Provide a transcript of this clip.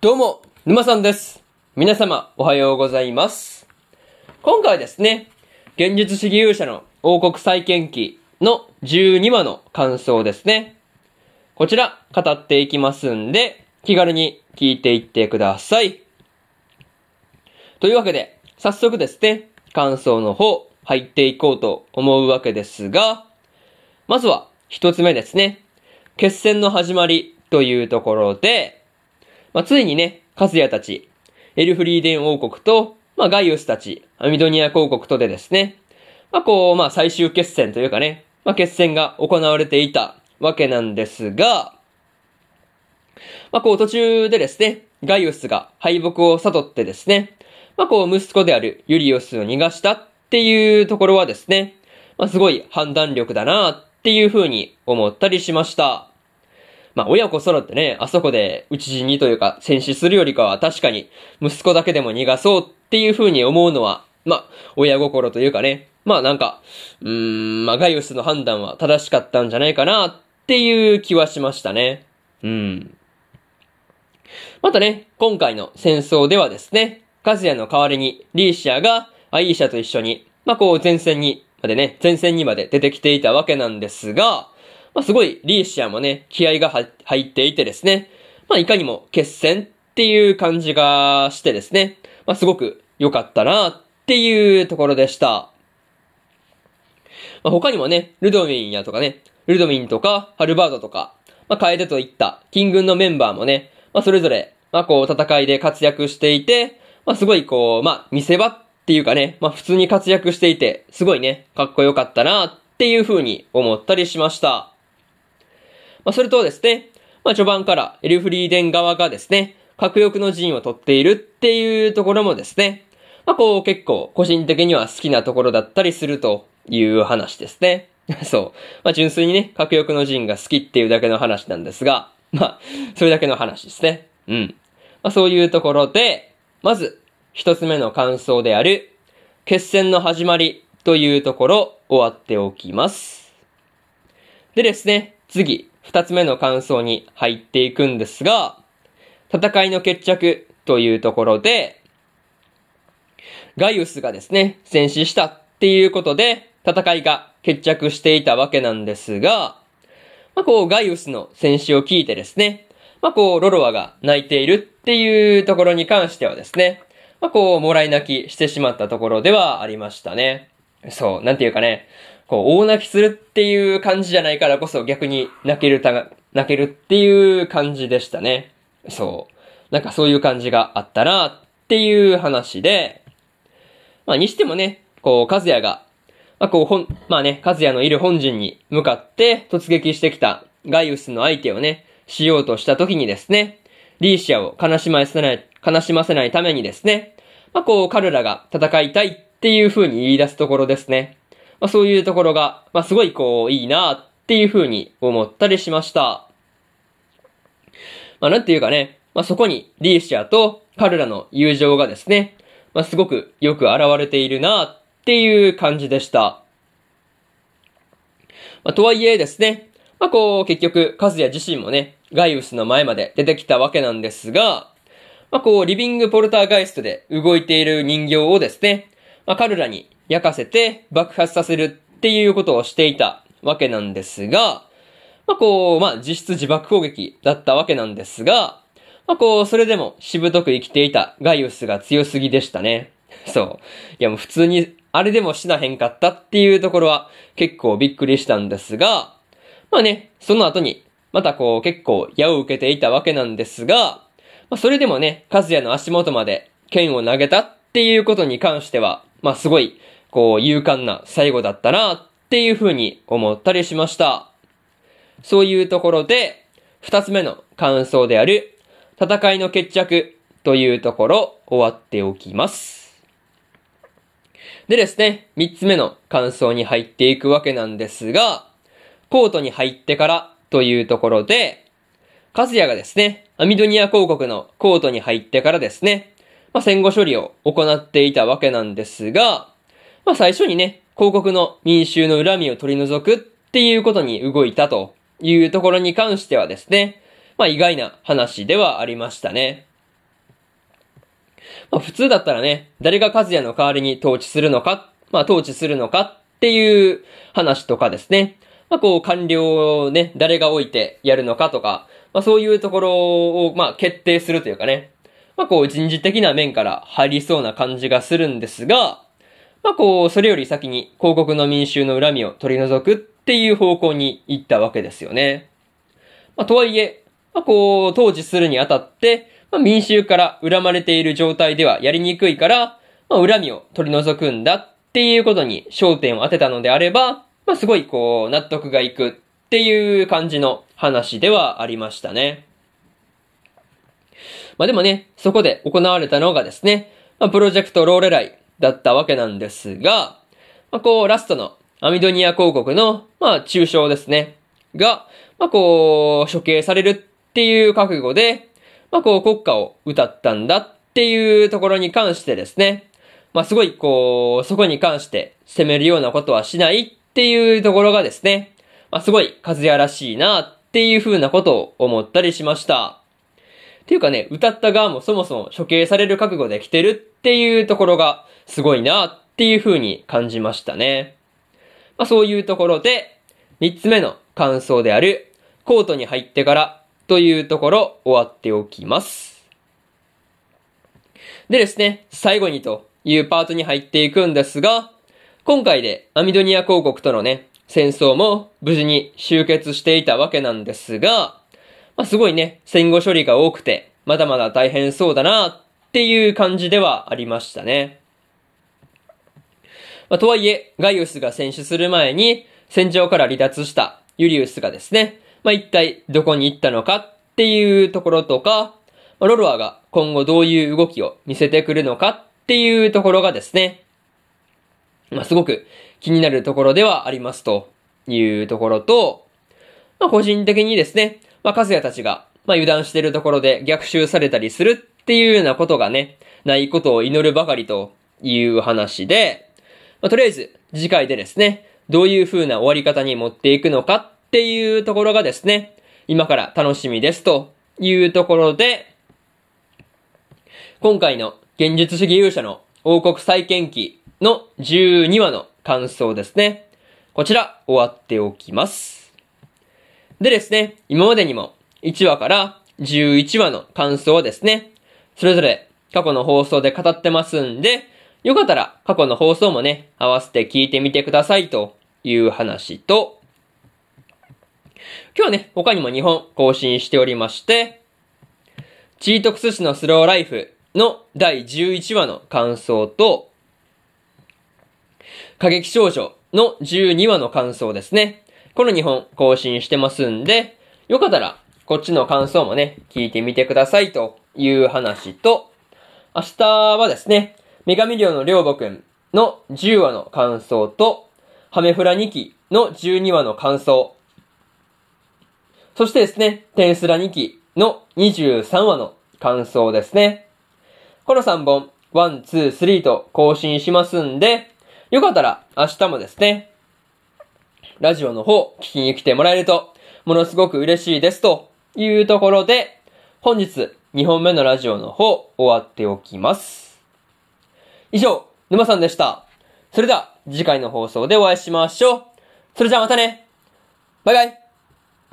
どうも、沼さんです。皆様、おはようございます。今回はですね、現実主義勇者の王国再建記の12話の感想ですね。こちら、語っていきますんで、気軽に聞いていってください。というわけで、早速ですね、感想の方、入っていこうと思うわけですが、まずは、一つ目ですね。決戦の始まりというところで、まあ、ついにね、カズヤたち、エルフリーデン王国と、まあ、ガイウスたち、アミドニア公国とでですね、まあ、こう、まあ、最終決戦というかね、まあ、決戦が行われていたわけなんですが、まあ、こう、途中でですね、ガイウスが敗北を悟ってですね、まあ、こう、息子であるユリオスを逃がしたっていうところはですね、まあ、すごい判断力だなっていう風に思ったりしました。まあ、親子揃ってね、あそこで討ち死にというか戦死するよりかは確かに息子だけでも逃がそうっていう風に思うのは、まあ、親心というかね、まあなんか、うーん、まあガイウスの判断は正しかったんじゃないかなっていう気はしましたね。うん。またね、今回の戦争ではですね、カズヤの代わりにリーシアがアイーシャと一緒に、まあこう前線にまでね、前線にまで出てきていたわけなんですが、まあすごいリーシアもね、気合が入っていてですね、まあいかにも決戦っていう感じがしてですね、まあすごく良かったなっていうところでした。まあ他にもね、ルドウィンやとかね、ルドウィンとか、ハルバードとか、まあ、楓といった、金軍のメンバーもね、まあ、それぞれ、まあ、こう、戦いで活躍していて、まあ、すごいこう、まあ、見せ場っていうかね、まあ、普通に活躍していて、すごいね、かっこよかったなっていう風に思ったりしました。まあ、それとですね、まあ、序盤からエルフリーデン側がですね、核欲の陣を取っているっていうところもですね、まあ、こう、結構、個人的には好きなところだったりするという話ですね。そう。まあ、純粋にね、核欲の陣が好きっていうだけの話なんですが、まあ、それだけの話ですね。うん。まあ、そういうところで、まず、一つ目の感想である、決戦の始まりというところ、終わっておきます。でですね、次、二つ目の感想に入っていくんですが、戦いの決着というところで、ガイウスがですね、戦死したっていうことで、戦いが決着していたわけなんですが、まあ、こう、ガイウスの戦死を聞いてですね、まあ、こう、ロロアが泣いているっていうところに関してはですね、まあ、こう、もらい泣きしてしまったところではありましたね。そう、なんていうかね、こう、大泣きするっていう感じじゃないからこそ逆に泣けるた、泣けるっていう感じでしたね。そう。なんかそういう感じがあったなっていう話で、まあ、にしてもね、こう、カズヤが、まあ、こう、ほん、まあね、カズヤのいる本陣に向かって突撃してきたガイウスの相手をね、しようとした時にですね、リーシアを悲しませない、悲しませないためにですね、まあ、こう、彼らが戦いたいっていう風に言い出すところですね。まあ、そういうところが、まあ、すごいこう、いいなっていう風に思ったりしました。まあ、なんていうかね、まあ、そこにリーシアと彼らの友情がですね、まあ、すごくよく現れているなっていう感じでした。まあ、とはいえですね、まあ、こう、結局、カズヤ自身もね、ガイウスの前まで出てきたわけなんですが、まあ、こう、リビングポルターガイストで動いている人形をですね、まあ、彼らに焼かせて爆発させるっていうことをしていたわけなんですが、まあ、こう、まあ、実質自爆攻撃だったわけなんですが、まあ、こう、それでもしぶとく生きていたガイウスが強すぎでしたね。そう。いやもう普通に、あれでも死なへんかったっていうところは結構びっくりしたんですが、まあね、その後に、またこう結構矢を受けていたわけなんですが、まあそれでもね、カズヤの足元まで剣を投げたっていうことに関しては、まあすごい、こう勇敢な最後だったなっていうふうに思ったりしました。そういうところで、二つ目の感想である、戦いの決着というところ終わっておきます。でですね、三つ目の感想に入っていくわけなんですが、コートに入ってからというところで、カズヤがですね、アミドニア公国のコートに入ってからですね、まあ、戦後処理を行っていたわけなんですが、まあ、最初にね、広告の民衆の恨みを取り除くっていうことに動いたというところに関してはですね、まあ、意外な話ではありましたね。まあ普通だったらね、誰が和也の代わりに統治するのか、まあ統治するのかっていう話とかですね。まあこう官僚をね、誰が置いてやるのかとか、まあそういうところをまあ決定するというかね。まあこう人事的な面から入りそうな感じがするんですが、まあこう、それより先に広告の民衆の恨みを取り除くっていう方向に行ったわけですよね。まあとはいえ、まあこう、統治するにあたって、まあ民衆から恨まれている状態ではやりにくいから、まあ恨みを取り除くんだっていうことに焦点を当てたのであれば、まあすごいこう、納得がいくっていう感じの話ではありましたね。まあでもね、そこで行われたのがですね、まあプロジェクトローレライだったわけなんですが、まあこう、ラストのアミドニア広告の、まあ中傷ですね、が、まあこう、処刑されるっていう覚悟で、まあこう国家を歌ったんだっていうところに関してですね、まあすごいこう、そこに関して責めるようなことはしないっていうところがですね、まあすごい和也らしいなっていう風なことを思ったりしました。っていうかね、歌った側もそもそも処刑される覚悟で来てるっていうところがすごいなっていう風に感じましたね。まあそういうところで、三つ目の感想である、コートに入ってからというところ終わっておきます。でですね、最後にというパートに入っていくんですが、今回でアミドニア公国とのね、戦争も無事に終結していたわけなんですが、まあ、すごいね、戦後処理が多くて、まだまだ大変そうだなっていう感じではありましたね。まあ、とはいえ、ガイウスが戦死する前に、戦場から離脱したユリウスがですね、まあ、一体どこに行ったのかっていうところとか、まあ、ロロアが今後どういう動きを見せてくるのかっていうところがですね、まあ、すごく気になるところではありますというところと、まあ、個人的にですね、まあ、カズヤたちが、まあ、油断しているところで逆襲されたりするっていうようなことがね、ないことを祈るばかりという話で、まあ、とりあえず次回でですね、どういう風な終わり方に持っていくのかっていうところがですね、今から楽しみですというところで、今回の現実主義勇者の王国再建記の12話の感想ですね。こちら終わっておきます。でですね、今までにも1話から11話の感想をですね、それぞれ過去の放送で語ってますんで、よかったら過去の放送もね、合わせて聞いてみてくださいという話と、今日はね、他にも2本更新しておりまして、チートクス氏のスローライフの第11話の感想と、過激少女の12話の感想ですね。この2本更新してますんで、よかったらこっちの感想もね、聞いてみてくださいという話と、明日はですね、女神寮のりょうぼくんの10話の感想と、ハメフラ2期の12話の感想、そしてですね、テンスラ2期の23話の感想ですね。この3本、1、2、3と更新しますんで、よかったら明日もですね、ラジオの方聞きに来てもらえると、ものすごく嬉しいですというところで、本日2本目のラジオの方終わっておきます。以上、沼さんでした。それでは次回の放送でお会いしましょう。それじゃあまたねバイバイ